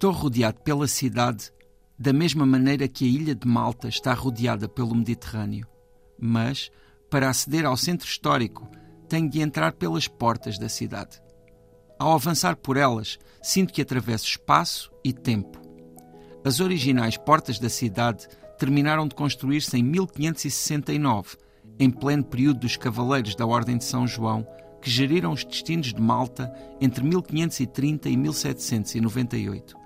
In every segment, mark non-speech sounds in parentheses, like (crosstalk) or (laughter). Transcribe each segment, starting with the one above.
Estou rodeado pela cidade da mesma maneira que a ilha de Malta está rodeada pelo Mediterrâneo. Mas, para aceder ao centro histórico, tenho de entrar pelas portas da cidade. Ao avançar por elas, sinto que atravesso espaço e tempo. As originais portas da cidade terminaram de construir-se em 1569, em pleno período dos Cavaleiros da Ordem de São João, que geriram os destinos de Malta entre 1530 e 1798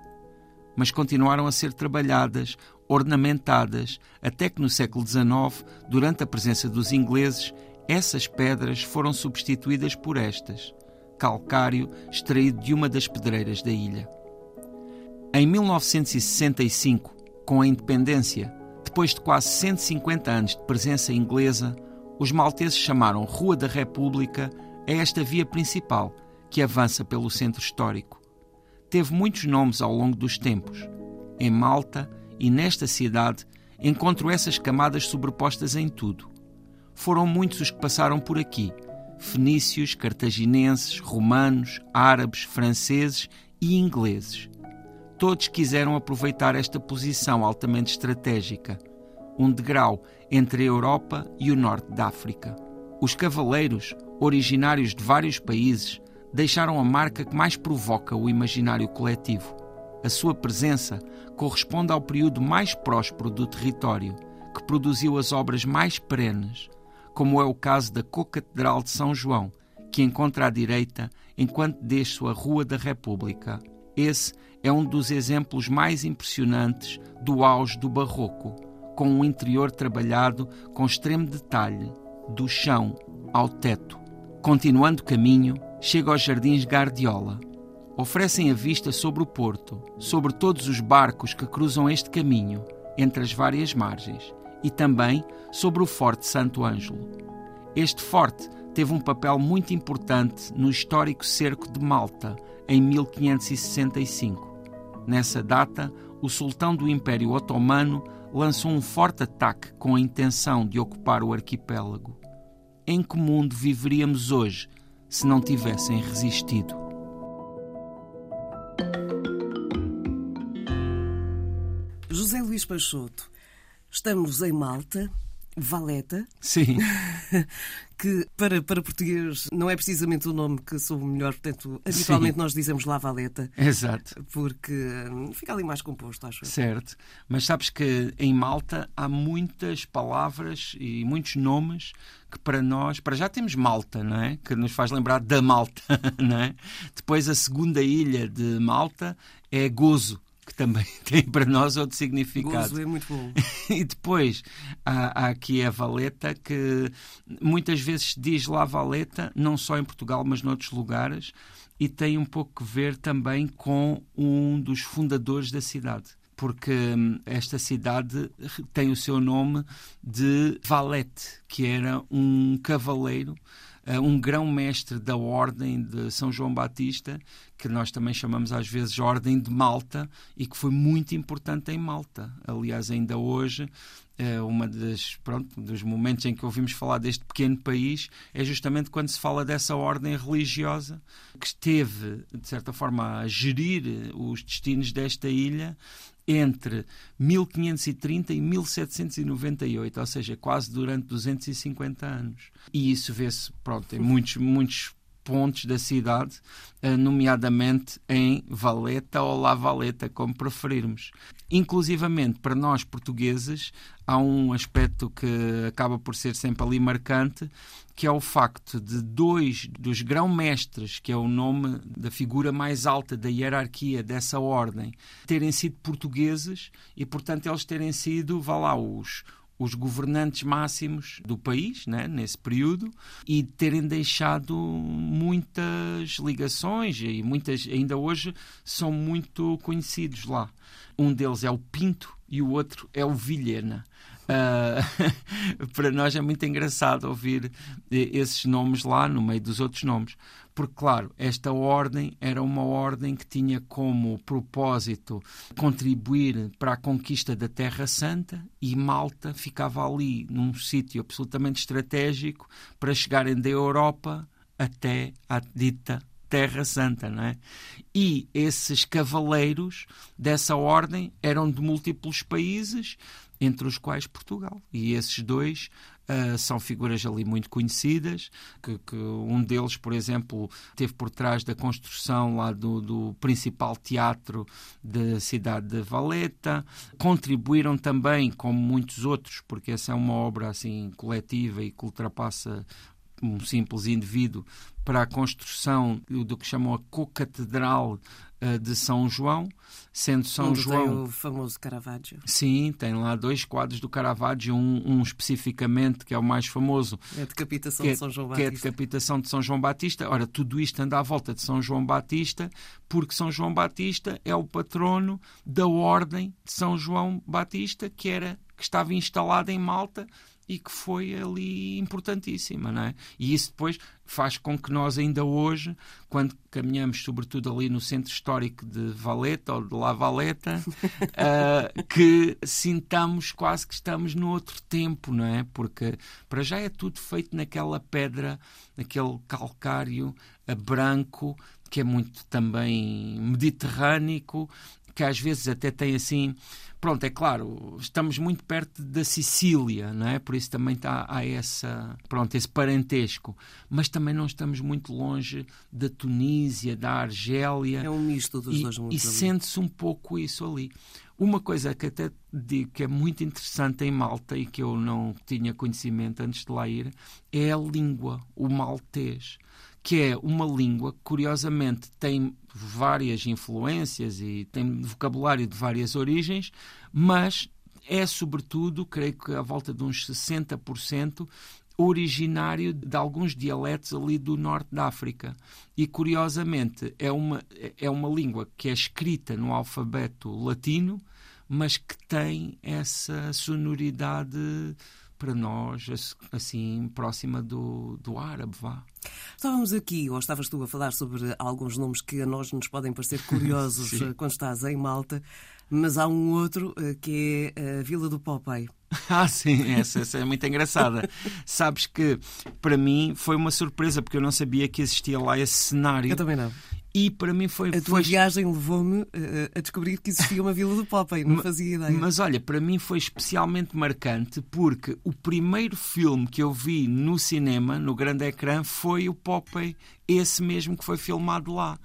mas continuaram a ser trabalhadas, ornamentadas, até que no século XIX, durante a presença dos ingleses, essas pedras foram substituídas por estas, calcário extraído de uma das pedreiras da ilha. Em 1965, com a independência, depois de quase 150 anos de presença inglesa, os malteses chamaram Rua da República a esta via principal que avança pelo centro histórico teve muitos nomes ao longo dos tempos. Em Malta e nesta cidade encontro essas camadas sobrepostas em tudo. Foram muitos os que passaram por aqui: fenícios, cartaginenses, romanos, árabes, franceses e ingleses. Todos quiseram aproveitar esta posição altamente estratégica, um degrau entre a Europa e o norte da África. Os cavaleiros, originários de vários países, deixaram a marca que mais provoca o imaginário coletivo. A sua presença corresponde ao período mais próspero do território, que produziu as obras mais perenes, como é o caso da Co-Catedral de São João, que encontra à direita enquanto desce a Rua da República. Esse é um dos exemplos mais impressionantes do auge do Barroco, com um interior trabalhado com extremo detalhe, do chão ao teto. Continuando o caminho, chega aos Jardins Guardiola. Oferecem a vista sobre o porto, sobre todos os barcos que cruzam este caminho, entre as várias margens, e também sobre o Forte Santo Ângelo. Este forte teve um papel muito importante no histórico cerco de Malta, em 1565. Nessa data, o sultão do Império Otomano lançou um forte ataque com a intenção de ocupar o arquipélago. Em que mundo viveríamos hoje se não tivessem resistido. José Luís Peixoto, estamos em Malta, Valeta. Sim. (laughs) que para, para português não é precisamente o nome que sou melhor, portanto, habitualmente Sim. nós dizemos La Valeta. Exato. Porque hum, fica ali mais composto, acho. Certo. Mas sabes que em Malta há muitas palavras e muitos nomes que para nós, para já temos Malta, não é? Que nos faz lembrar da Malta, (laughs) não é? Depois a segunda ilha de Malta é Gozo que também (laughs) tem para nós outro significado. Gozo é muito bom. (laughs) e depois há, há, aqui a valeta, que muitas vezes diz lá valeta, não só em Portugal, mas noutros lugares, e tem um pouco a ver também com um dos fundadores da cidade. Porque hum, esta cidade tem o seu nome de Valete, que era um cavaleiro um grão-mestre da Ordem de São João Batista, que nós também chamamos às vezes Ordem de Malta, e que foi muito importante em Malta. Aliás, ainda hoje, uh, uma das, pronto, dos momentos em que ouvimos falar deste pequeno país é justamente quando se fala dessa ordem religiosa que esteve, de certa forma, a gerir os destinos desta ilha entre 1530 e 1798, ou seja, quase durante 250 anos. E isso vê-se, pronto, em muitos, muitos pontos da cidade, eh, nomeadamente em Valeta ou La Valeta, como preferirmos. Inclusivamente, para nós portugueses, há um aspecto que acaba por ser sempre ali marcante, que é o facto de dois dos grão-mestres, que é o nome da figura mais alta da hierarquia dessa ordem, terem sido portugueses e, portanto, eles terem sido, vá lá, os, os governantes máximos do país, né, nesse período, e terem deixado muitas ligações e muitas ainda hoje são muito conhecidos lá. Um deles é o Pinto e o outro é o Vilhena. Uh, (laughs) para nós é muito engraçado ouvir esses nomes lá no meio dos outros nomes. Porque, claro, esta ordem era uma ordem que tinha como propósito contribuir para a conquista da Terra Santa e Malta ficava ali num sítio absolutamente estratégico para chegarem da Europa até à dita Terra Santa, não é? E esses cavaleiros dessa ordem eram de múltiplos países, entre os quais Portugal. E esses dois Uh, são figuras ali muito conhecidas, que, que, um deles, por exemplo, teve por trás da construção lá do, do principal teatro da cidade de Valeta. Contribuíram também, como muitos outros, porque essa é uma obra assim coletiva e que ultrapassa um simples indivíduo para a construção do que chamam a co-catedral uh, de São João, sendo São Onde João tem o famoso Caravaggio. Sim, tem lá dois quadros do Caravaggio, um, um especificamente que é o mais famoso, é a decapitação que é, de São João Batista. Que é a decapitação de São João Batista. Ora, tudo isto anda à volta de São João Batista, porque São João Batista é o patrono da ordem de São João Batista, que era que estava instalada em Malta e que foi ali importantíssima, não é? E isso depois faz com que nós ainda hoje, quando caminhamos sobretudo ali no centro histórico de Valeta ou de La Valeta, uh, (laughs) que sintamos quase que estamos no outro tempo, não é? Porque para já é tudo feito naquela pedra, naquele calcário uh, branco, que é muito também mediterrâneo, que às vezes até tem assim. Pronto, é claro, estamos muito perto da Sicília, não é? Por isso também está, há essa, pronto, esse parentesco. Mas também não estamos muito longe da Tunísia, da Argélia. É um misto dos e, dois mundos. E sente-se um pouco isso ali. Uma coisa que até digo que é muito interessante em Malta e que eu não tinha conhecimento antes de lá ir é a língua, o maltês que é uma língua que, curiosamente, tem várias influências e tem vocabulário de várias origens, mas é, sobretudo, creio que à volta de uns 60%, originário de alguns dialetos ali do norte da África. E, curiosamente, é uma, é uma língua que é escrita no alfabeto latino, mas que tem essa sonoridade para nós, assim, próxima do, do árabe, vá. Estávamos aqui, ou estavas tu a falar sobre alguns nomes que a nós nos podem parecer curiosos (laughs) eh, quando estás em Malta, mas há um outro eh, que é a Vila do Popeye. (laughs) Ah, sim, essa, essa, é muito engraçada. Sabes que para mim foi uma surpresa porque eu não sabia que existia lá esse cenário. Eu também não. E para mim foi. A tua foi... viagem levou-me uh, a descobrir que existia uma Vila do Popeye, não fazia ideia. Mas olha, para mim foi especialmente marcante porque o primeiro filme que eu vi no cinema, no grande ecrã, foi o Popeye, esse mesmo que foi filmado lá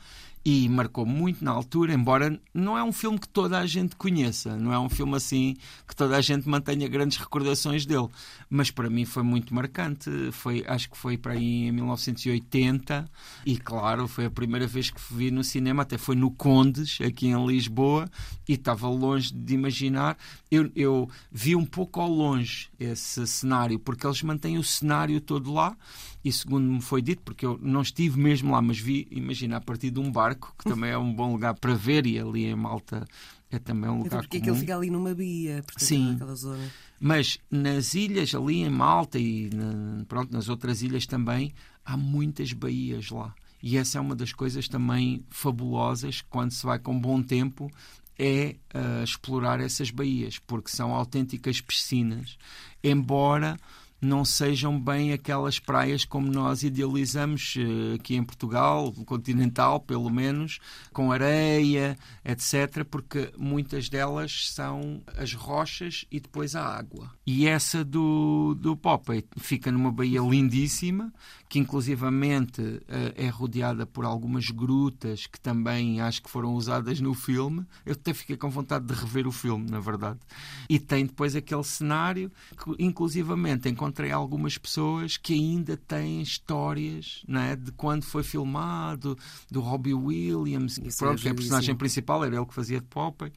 e marcou muito na altura, embora não é um filme que toda a gente conheça, não é um filme assim que toda a gente mantenha grandes recordações dele, mas para mim foi muito marcante, foi, acho que foi para aí em 1980 e claro, foi a primeira vez que vi no cinema, até foi no Condes, aqui em Lisboa, e estava longe de imaginar, eu, eu vi um pouco ao longe esse cenário, porque eles mantêm o cenário todo lá, e segundo me foi dito, porque eu não estive mesmo lá, mas vi, imagina, a partir de um barco, que também é um bom lugar para ver, e ali em Malta é também um lugar porque comum. aquilo fica ali numa bia, portanto, Sim. naquela zona. Mas nas ilhas, ali em Malta e na, pronto, nas outras ilhas também, há muitas baías lá. E essa é uma das coisas também fabulosas quando se vai com bom tempo é uh, explorar essas baías, porque são autênticas piscinas, embora não sejam bem aquelas praias como nós idealizamos eh, aqui em Portugal, continental pelo menos, com areia, etc., porque muitas delas são as rochas e depois a água. E essa do, do Popeye fica numa baía lindíssima, que inclusivamente eh, é rodeada por algumas grutas que também acho que foram usadas no filme. Eu até fiquei com vontade de rever o filme, na verdade. E tem depois aquele cenário que, inclusivamente, encontrei algumas pessoas que ainda têm histórias não é, de quando foi filmado, do Robbie Williams, Isso pronto, é que é a personagem principal, era ele que fazia de Popeye,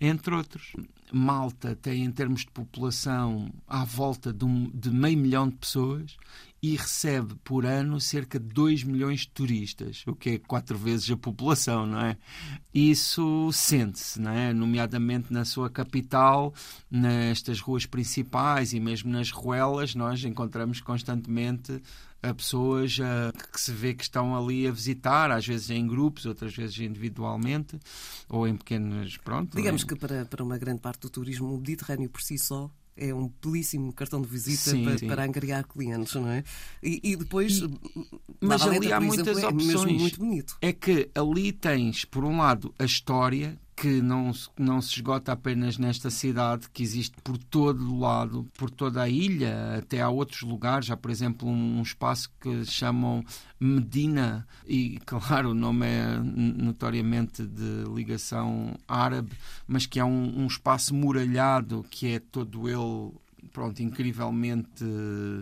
entre outros. Malta tem, em termos de população, à volta de, um, de meio milhão de pessoas e recebe por ano cerca de 2 milhões de turistas, o que é quatro vezes a população, não é? Isso sente-se, não é? Nomeadamente na sua capital, nestas ruas principais e mesmo nas ruelas, nós encontramos constantemente a pessoas a, que se vê que estão ali a visitar, às vezes em grupos, outras vezes individualmente, ou em pequenas. Pronto, Digamos que para, para uma grande parte do turismo, o Mediterrâneo por si só é um belíssimo cartão de visita sim, para, sim. para, angariar clientes, não é? E, e depois. E, mas ali há muitas exemplo, opções. É muito bonito. É que ali tens, por um lado, a história, que não, não se esgota apenas nesta cidade, que existe por todo o lado, por toda a ilha, até há outros lugares. Há, por exemplo, um, um espaço que chamam Medina, e (laughs) claro, o nome é notoriamente de ligação árabe, mas que é um, um espaço muralhado que é todo ele pronto, incrivelmente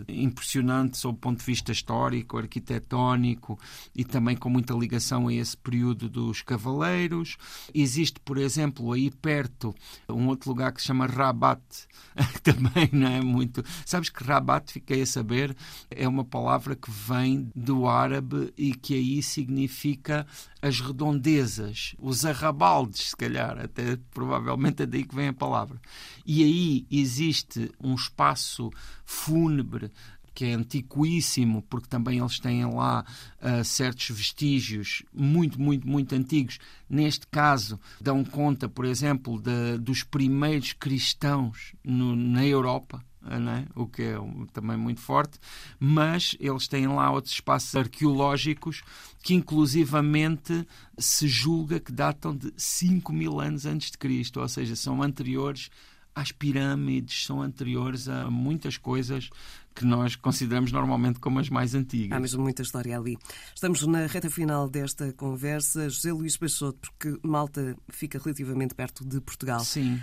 impressionante sob o ponto de vista histórico, arquitetónico e também com muita ligação a esse período dos cavaleiros. Existe, por exemplo, aí perto um outro lugar que se chama Rabat, (laughs) também não é muito. Sabes que Rabat, fiquei a saber, é uma palavra que vem do árabe e que aí significa as redondezas, os arrabaldes, se calhar, até provavelmente é daí que vem a palavra. E aí existe um espaço fúnebre que é antiquíssimo, porque também eles têm lá uh, certos vestígios muito, muito, muito antigos. Neste caso, dão conta, por exemplo, de, dos primeiros cristãos no, na Europa. É? o que é também muito forte, mas eles têm lá outros espaços arqueológicos que inclusivamente se julga que datam de 5 mil anos antes de Cristo, ou seja, são anteriores às pirâmides, são anteriores a muitas coisas que nós consideramos normalmente como as mais antigas. Há mesmo muita história ali. Estamos na reta final desta conversa. José Luís Peixoto, porque Malta fica relativamente perto de Portugal. Sim.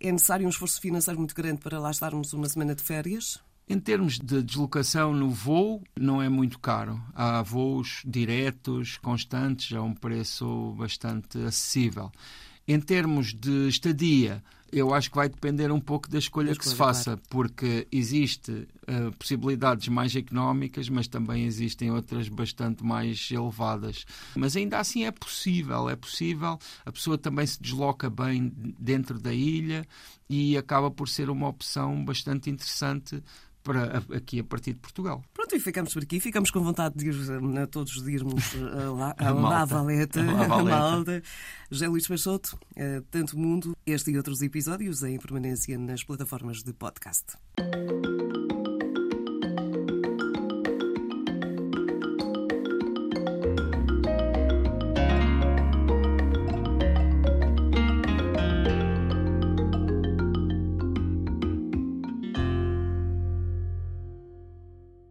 É necessário um esforço financeiro muito grande para lá estarmos uma semana de férias? Em termos de deslocação no voo, não é muito caro. Há voos diretos, constantes, a um preço bastante acessível. Em termos de estadia, eu acho que vai depender um pouco da escolha, que se faça, claro. porque existe uh, possibilidades mais económicas, mas também existem outras bastante mais elevadas. Mas ainda assim é possível, é possível. A pessoa também se desloca bem dentro da ilha e acaba por ser uma opção bastante interessante para aqui a partir de Portugal. Pronto, e ficamos por aqui. Ficamos com vontade de ir a todos de irmos lá, (laughs) a, a Valeta, a (laughs) Malta. José Luís Peixoto, Tanto Mundo, este e outros episódios em permanência nas plataformas de podcast.